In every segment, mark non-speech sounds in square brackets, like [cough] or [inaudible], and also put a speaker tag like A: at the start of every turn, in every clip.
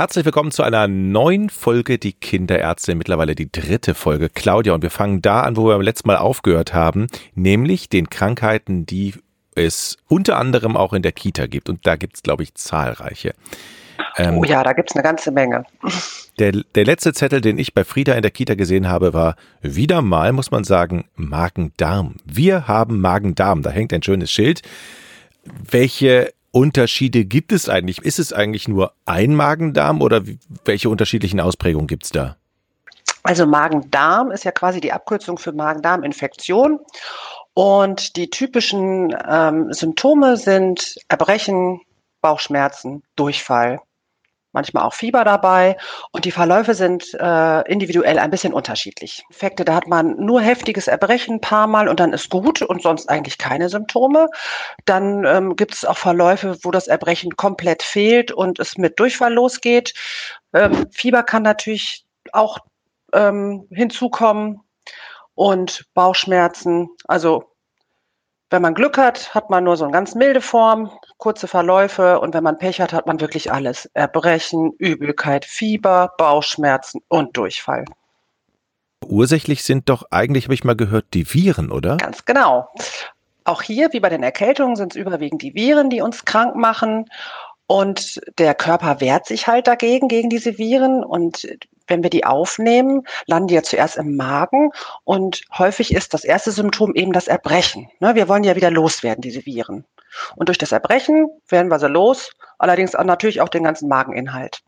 A: Herzlich willkommen zu einer neuen Folge Die Kinderärzte, mittlerweile die dritte Folge. Claudia, und wir fangen da an, wo wir beim letzten Mal aufgehört haben, nämlich den Krankheiten, die es unter anderem auch in der Kita gibt. Und da gibt es, glaube ich, zahlreiche.
B: Ähm, oh ja, da gibt es eine ganze Menge.
A: Der, der letzte Zettel, den ich bei Frieda in der Kita gesehen habe, war wieder mal, muss man sagen, Magen-Darm. Wir haben Magen-Darm. Da hängt ein schönes Schild. Welche Unterschiede gibt es eigentlich? Ist es eigentlich nur ein Magen-Darm oder welche unterschiedlichen Ausprägungen gibt es da?
B: Also Magen-Darm ist ja quasi die Abkürzung für Magen-Darm-Infektion. Und die typischen ähm, Symptome sind Erbrechen, Bauchschmerzen, Durchfall manchmal auch Fieber dabei und die Verläufe sind äh, individuell ein bisschen unterschiedlich. Infekte, da hat man nur heftiges Erbrechen ein paar Mal und dann ist gut und sonst eigentlich keine Symptome. Dann ähm, gibt es auch Verläufe, wo das Erbrechen komplett fehlt und es mit Durchfall losgeht. Ähm, Fieber kann natürlich auch ähm, hinzukommen und Bauchschmerzen. Also wenn man Glück hat, hat man nur so eine ganz milde Form, kurze Verläufe und wenn man Pech hat, hat man wirklich alles. Erbrechen, Übelkeit, Fieber, Bauchschmerzen und Durchfall.
A: Ursächlich sind doch eigentlich, habe ich mal gehört, die Viren, oder?
B: Ganz genau. Auch hier, wie bei den Erkältungen, sind es überwiegend die Viren, die uns krank machen. Und der Körper wehrt sich halt dagegen, gegen diese Viren. Und wenn wir die aufnehmen, landen die ja zuerst im Magen und häufig ist das erste Symptom eben das Erbrechen. Ne, wir wollen ja wieder loswerden, diese Viren. Und durch das Erbrechen werden wir sie los, allerdings natürlich auch den ganzen Mageninhalt.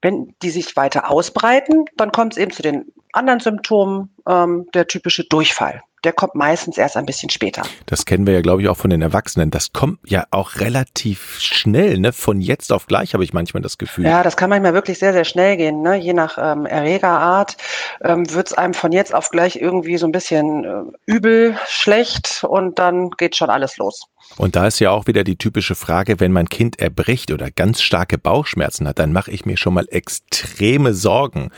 B: Wenn die sich weiter ausbreiten, dann kommt es eben zu den anderen Symptomen, ähm, der typische Durchfall der kommt meistens erst ein bisschen später.
A: Das kennen wir ja, glaube ich, auch von den Erwachsenen. Das kommt ja auch relativ schnell, ne? Von jetzt auf gleich habe ich manchmal das Gefühl.
B: Ja, das kann manchmal wirklich sehr, sehr schnell gehen. Ne? Je nach ähm, Erregerart ähm, wird es einem von jetzt auf gleich irgendwie so ein bisschen äh, übel, schlecht und dann geht schon alles los.
A: Und da ist ja auch wieder die typische Frage, wenn mein Kind erbricht oder ganz starke Bauchschmerzen hat, dann mache ich mir schon mal extreme Sorgen.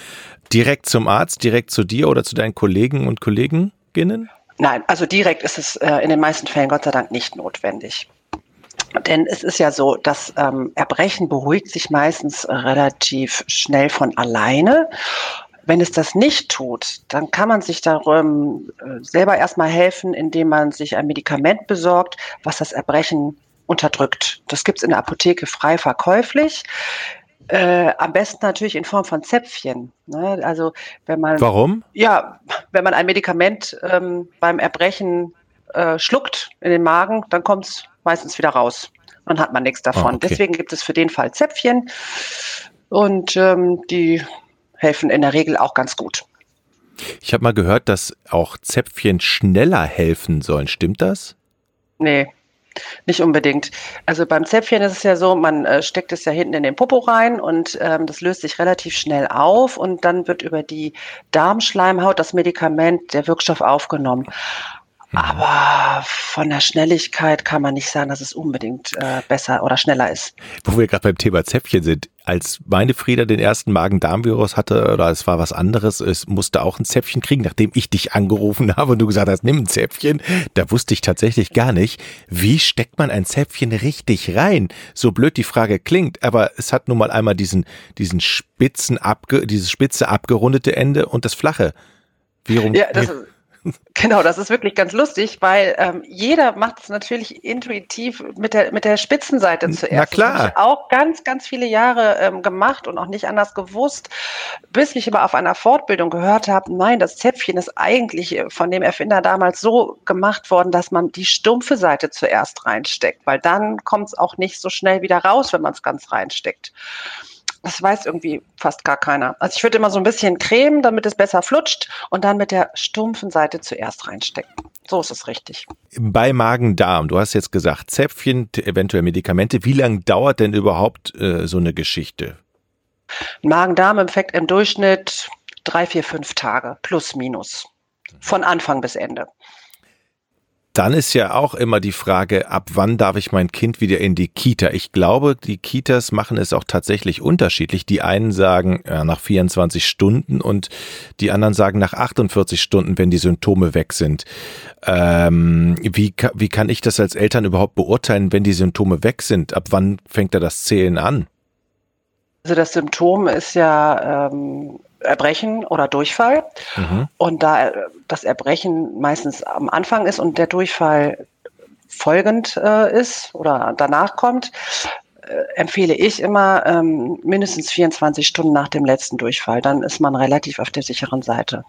A: Direkt zum Arzt, direkt zu dir oder zu deinen Kollegen und Kollegen? Kolleginnen?
B: Nein, also direkt ist es äh, in den meisten Fällen Gott sei Dank nicht notwendig. Denn es ist ja so, das ähm, Erbrechen beruhigt sich meistens relativ schnell von alleine. Wenn es das nicht tut, dann kann man sich darum äh, selber erstmal helfen, indem man sich ein Medikament besorgt, was das Erbrechen unterdrückt. Das gibt es in der Apotheke frei verkäuflich. Äh, am besten natürlich in Form von Zäpfchen. Ne? Also wenn man
A: warum?
B: Ja, wenn man ein Medikament ähm, beim Erbrechen äh, schluckt in den Magen, dann kommt es meistens wieder raus. Dann hat man nichts davon. Oh, okay. Deswegen gibt es für den Fall Zäpfchen und ähm, die helfen in der Regel auch ganz gut.
A: Ich habe mal gehört, dass auch Zäpfchen schneller helfen sollen. Stimmt das?
B: Nee, nicht unbedingt. Also beim Zäpfchen ist es ja so, man äh, steckt es ja hinten in den Popo rein und ähm, das löst sich relativ schnell auf und dann wird über die Darmschleimhaut das Medikament, der Wirkstoff aufgenommen. Mhm. Aber von der Schnelligkeit kann man nicht sagen, dass es unbedingt äh, besser oder schneller ist.
A: Wo wir gerade beim Thema Zäpfchen sind, als meine Frieda den ersten Magen-Darm-Virus hatte oder es war was anderes, es musste auch ein Zäpfchen kriegen, nachdem ich dich angerufen [laughs] habe und du gesagt hast, nimm ein Zäpfchen, da wusste ich tatsächlich gar nicht, wie steckt man ein Zäpfchen richtig rein? So blöd die Frage klingt, aber es hat nun mal einmal diesen, diesen spitzen, abge, dieses spitze abgerundete Ende und das flache.
B: Wie rum, ja, das, ist Genau, das ist wirklich ganz lustig, weil ähm, jeder macht es natürlich intuitiv mit der, mit der Spitzenseite zuerst.
A: Na klar. Das
B: habe ich auch ganz, ganz viele Jahre ähm, gemacht und auch nicht anders gewusst, bis ich immer auf einer Fortbildung gehört habe, nein, das Zäpfchen ist eigentlich äh, von dem Erfinder damals so gemacht worden, dass man die stumpfe Seite zuerst reinsteckt, weil dann kommt es auch nicht so schnell wieder raus, wenn man es ganz reinsteckt. Das weiß irgendwie fast gar keiner. Also ich würde immer so ein bisschen cremen, damit es besser flutscht und dann mit der stumpfen Seite zuerst reinstecken. So ist es richtig.
A: Bei Magen-Darm, du hast jetzt gesagt, Zäpfchen, eventuell Medikamente. Wie lange dauert denn überhaupt äh, so eine Geschichte?
B: Magen-Darm-Infekt im Durchschnitt drei, vier, fünf Tage, plus minus. Von Anfang bis Ende.
A: Dann ist ja auch immer die Frage, ab wann darf ich mein Kind wieder in die Kita? Ich glaube, die Kitas machen es auch tatsächlich unterschiedlich. Die einen sagen ja, nach 24 Stunden und die anderen sagen nach 48 Stunden, wenn die Symptome weg sind. Ähm, wie, wie kann ich das als Eltern überhaupt beurteilen, wenn die Symptome weg sind? Ab wann fängt da das Zählen an?
B: Also das Symptom ist ja ähm, Erbrechen oder Durchfall. Mhm. Und da das Erbrechen meistens am Anfang ist und der Durchfall folgend äh, ist oder danach kommt, äh, empfehle ich immer ähm, mindestens 24 Stunden nach dem letzten Durchfall. Dann ist man relativ auf der sicheren Seite.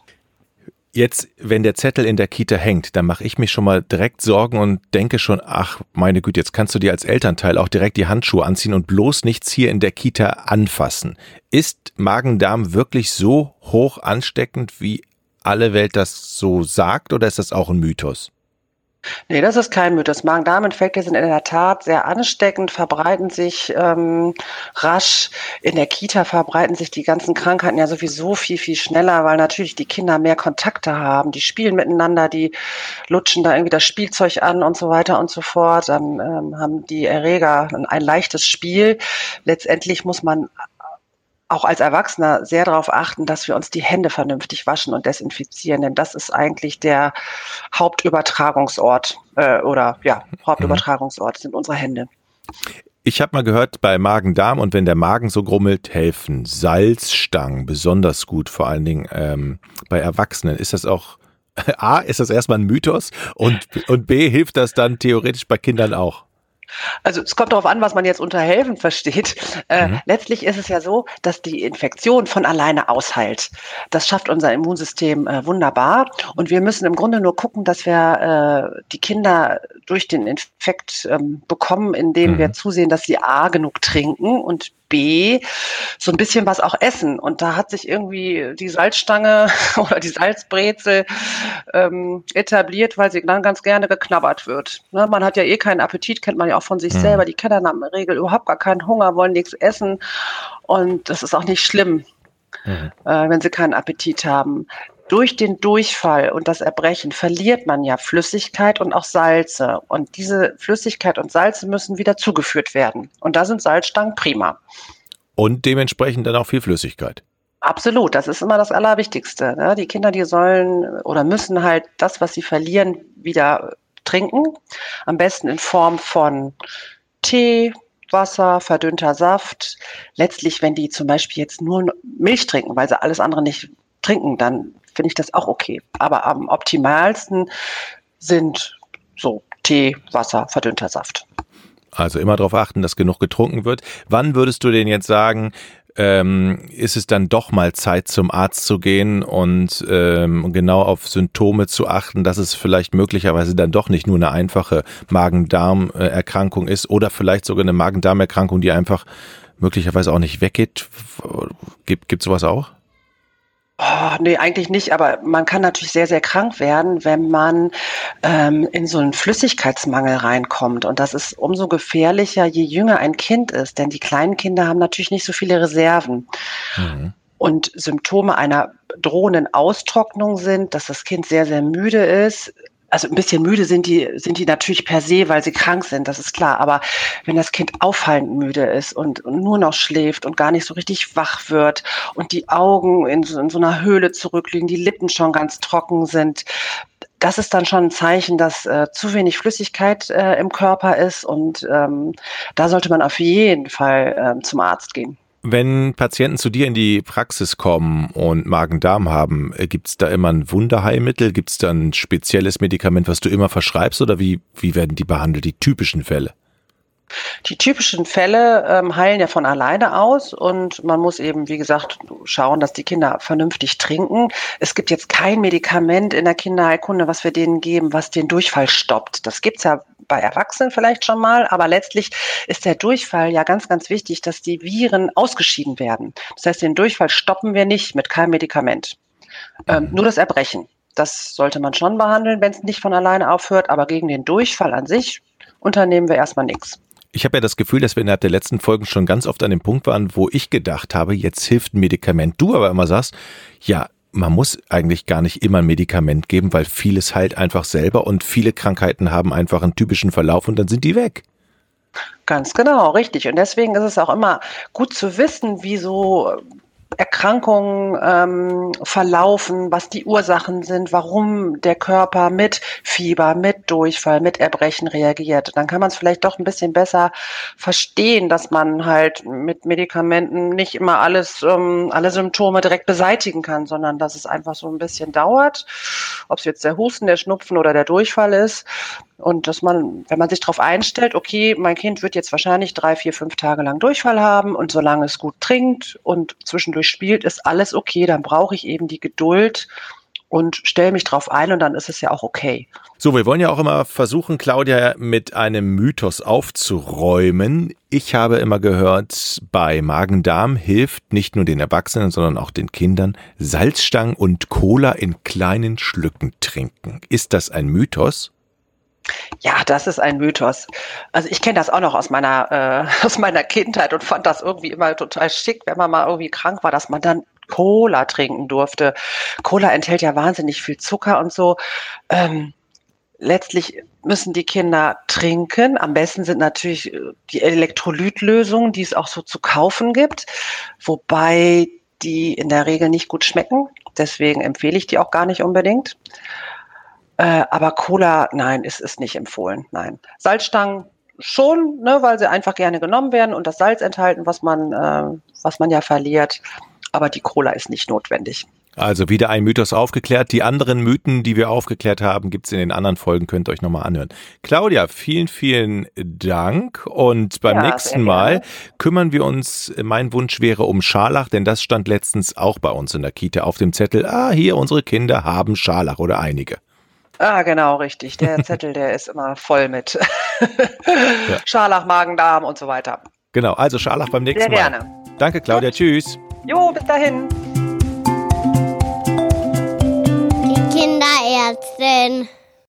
A: Jetzt, wenn der Zettel in der Kita hängt, dann mache ich mich schon mal direkt Sorgen und denke schon, ach meine Güte, jetzt kannst du dir als Elternteil auch direkt die Handschuhe anziehen und bloß nichts hier in der Kita anfassen. Ist Magen-Darm wirklich so hoch ansteckend, wie alle Welt das so sagt, oder ist das auch ein Mythos?
B: Nee, das ist kein Mythos. Magen-Darm-Infekte sind in der Tat sehr ansteckend, verbreiten sich ähm, rasch. In der Kita verbreiten sich die ganzen Krankheiten ja sowieso viel, viel schneller, weil natürlich die Kinder mehr Kontakte haben. Die spielen miteinander, die lutschen da irgendwie das Spielzeug an und so weiter und so fort. Dann ähm, haben die Erreger ein, ein leichtes Spiel. Letztendlich muss man auch als Erwachsener sehr darauf achten, dass wir uns die Hände vernünftig waschen und desinfizieren, denn das ist eigentlich der Hauptübertragungsort äh, oder ja, Hauptübertragungsort sind unsere Hände.
A: Ich habe mal gehört, bei Magen-Darm und wenn der Magen so grummelt, helfen Salzstangen besonders gut, vor allen Dingen ähm, bei Erwachsenen. Ist das auch, [laughs] A, ist das erstmal ein Mythos und, und B, hilft das dann theoretisch bei Kindern auch?
B: Also es kommt darauf an, was man jetzt unter helfen versteht. Äh, mhm. Letztlich ist es ja so, dass die Infektion von alleine ausheilt. Das schafft unser Immunsystem äh, wunderbar. Und wir müssen im Grunde nur gucken, dass wir äh, die Kinder durch den Infekt ähm, bekommen, indem mhm. wir zusehen, dass sie A genug trinken und B so ein bisschen was auch essen. Und da hat sich irgendwie die Salzstange [laughs] oder die Salzbrezel ähm, etabliert, weil sie dann ganz gerne geknabbert wird. Ne? Man hat ja eh keinen Appetit, kennt man ja auch von sich mhm. selber. Die Kinder haben in der Regel überhaupt gar keinen Hunger, wollen nichts essen. Und das ist auch nicht schlimm, mhm. äh, wenn sie keinen Appetit haben durch den Durchfall und das Erbrechen verliert man ja Flüssigkeit und auch Salze. Und diese Flüssigkeit und Salze müssen wieder zugeführt werden. Und da sind Salzstangen prima.
A: Und dementsprechend dann auch viel Flüssigkeit.
B: Absolut, das ist immer das Allerwichtigste. Ne? Die Kinder, die sollen oder müssen halt das, was sie verlieren, wieder trinken. Am besten in Form von Tee, Wasser, verdünnter Saft. Letztlich, wenn die zum Beispiel jetzt nur Milch trinken, weil sie alles andere nicht trinken, dann finde ich das auch okay. Aber am optimalsten sind so Tee, Wasser, verdünnter Saft.
A: Also immer darauf achten, dass genug getrunken wird. Wann würdest du denn jetzt sagen, ähm, ist es dann doch mal Zeit zum Arzt zu gehen und ähm, genau auf Symptome zu achten, dass es vielleicht möglicherweise dann doch nicht nur eine einfache Magen-Darm-Erkrankung ist oder vielleicht sogar eine Magen-Darm-Erkrankung, die einfach möglicherweise auch nicht weggeht. Gibt es sowas auch?
B: Oh, nee, eigentlich nicht, aber man kann natürlich sehr, sehr krank werden, wenn man ähm, in so einen Flüssigkeitsmangel reinkommt. Und das ist umso gefährlicher, je jünger ein Kind ist, denn die kleinen Kinder haben natürlich nicht so viele Reserven. Mhm. Und Symptome einer drohenden Austrocknung sind, dass das Kind sehr, sehr müde ist, also ein bisschen müde sind die, sind die natürlich per se, weil sie krank sind, das ist klar. Aber wenn das Kind auffallend müde ist und, und nur noch schläft und gar nicht so richtig wach wird und die Augen in so, in so einer Höhle zurückliegen, die Lippen schon ganz trocken sind, das ist dann schon ein Zeichen, dass äh, zu wenig Flüssigkeit äh, im Körper ist und ähm, da sollte man auf jeden Fall äh, zum Arzt gehen.
A: Wenn Patienten zu dir in die Praxis kommen und Magen-Darm haben, äh, gibt es da immer ein Wunderheilmittel? Gibt es da ein spezielles Medikament, was du immer verschreibst oder wie, wie werden die behandelt, die typischen Fälle?
B: Die typischen Fälle ähm, heilen ja von alleine aus und man muss eben, wie gesagt, schauen, dass die Kinder vernünftig trinken. Es gibt jetzt kein Medikament in der Kinderheilkunde, was wir denen geben, was den Durchfall stoppt. Das gibt's ja bei Erwachsenen vielleicht schon mal, aber letztlich ist der Durchfall ja ganz, ganz wichtig, dass die Viren ausgeschieden werden. Das heißt, den Durchfall stoppen wir nicht mit keinem Medikament. Ähm, nur das Erbrechen. Das sollte man schon behandeln, wenn es nicht von alleine aufhört, aber gegen den Durchfall an sich unternehmen wir erstmal nichts.
A: Ich habe ja das Gefühl, dass wir innerhalb der letzten Folgen schon ganz oft an dem Punkt waren, wo ich gedacht habe, jetzt hilft ein Medikament. Du aber immer sagst, ja, man muss eigentlich gar nicht immer ein Medikament geben, weil vieles heilt einfach selber und viele Krankheiten haben einfach einen typischen Verlauf und dann sind die weg.
B: Ganz genau, richtig. Und deswegen ist es auch immer gut zu wissen, wie so Erkrankungen ähm, verlaufen, was die Ursachen sind, warum der Körper mit Fieber, mit Durchfall, mit Erbrechen reagiert. Dann kann man es vielleicht doch ein bisschen besser verstehen, dass man halt mit Medikamenten nicht immer alles, ähm, alle Symptome direkt beseitigen kann, sondern dass es einfach so ein bisschen dauert, ob es jetzt der Husten, der Schnupfen oder der Durchfall ist. Und dass man, wenn man sich darauf einstellt, okay, mein Kind wird jetzt wahrscheinlich drei, vier, fünf Tage lang Durchfall haben und solange es gut trinkt und zwischendurch spielt, ist alles okay. Dann brauche ich eben die Geduld und stelle mich drauf ein und dann ist es ja auch okay.
A: So, wir wollen ja auch immer versuchen, Claudia mit einem Mythos aufzuräumen. Ich habe immer gehört, bei Magen-Darm hilft nicht nur den Erwachsenen, sondern auch den Kindern Salzstangen und Cola in kleinen Schlücken trinken. Ist das ein Mythos?
B: Ja, das ist ein Mythos. Also ich kenne das auch noch aus meiner äh, [laughs] aus meiner Kindheit und fand das irgendwie immer total schick, wenn man mal irgendwie krank war, dass man dann Cola trinken durfte. Cola enthält ja wahnsinnig viel Zucker und so. Ähm, letztlich müssen die Kinder trinken. Am besten sind natürlich äh, die Elektrolytlösungen, die es auch so zu kaufen gibt, wobei die in der Regel nicht gut schmecken. Deswegen empfehle ich die auch gar nicht unbedingt. Äh, aber Cola, nein, ist, ist nicht empfohlen. Nein. Salzstangen schon, ne, weil sie einfach gerne genommen werden und das Salz enthalten, was man, äh, was man ja verliert. Aber die Cola ist nicht notwendig.
A: Also wieder ein Mythos aufgeklärt. Die anderen Mythen, die wir aufgeklärt haben, gibt's in den anderen Folgen, könnt ihr euch nochmal anhören. Claudia, vielen, vielen Dank. Und beim ja, nächsten Mal kümmern wir uns, mein Wunsch wäre um Scharlach, denn das stand letztens auch bei uns in der Kita auf dem Zettel. Ah, hier, unsere Kinder haben Scharlach oder einige.
B: Ah, genau, richtig. Der [laughs] Zettel, der ist immer voll mit [laughs] ja. Scharlach, Magen, Darm und so weiter.
A: Genau, also Scharlach beim nächsten
B: Sehr
A: Mal. gerne. Danke, Claudia. Gut. Tschüss.
B: Jo, bis dahin.
C: Die Kinderärztin.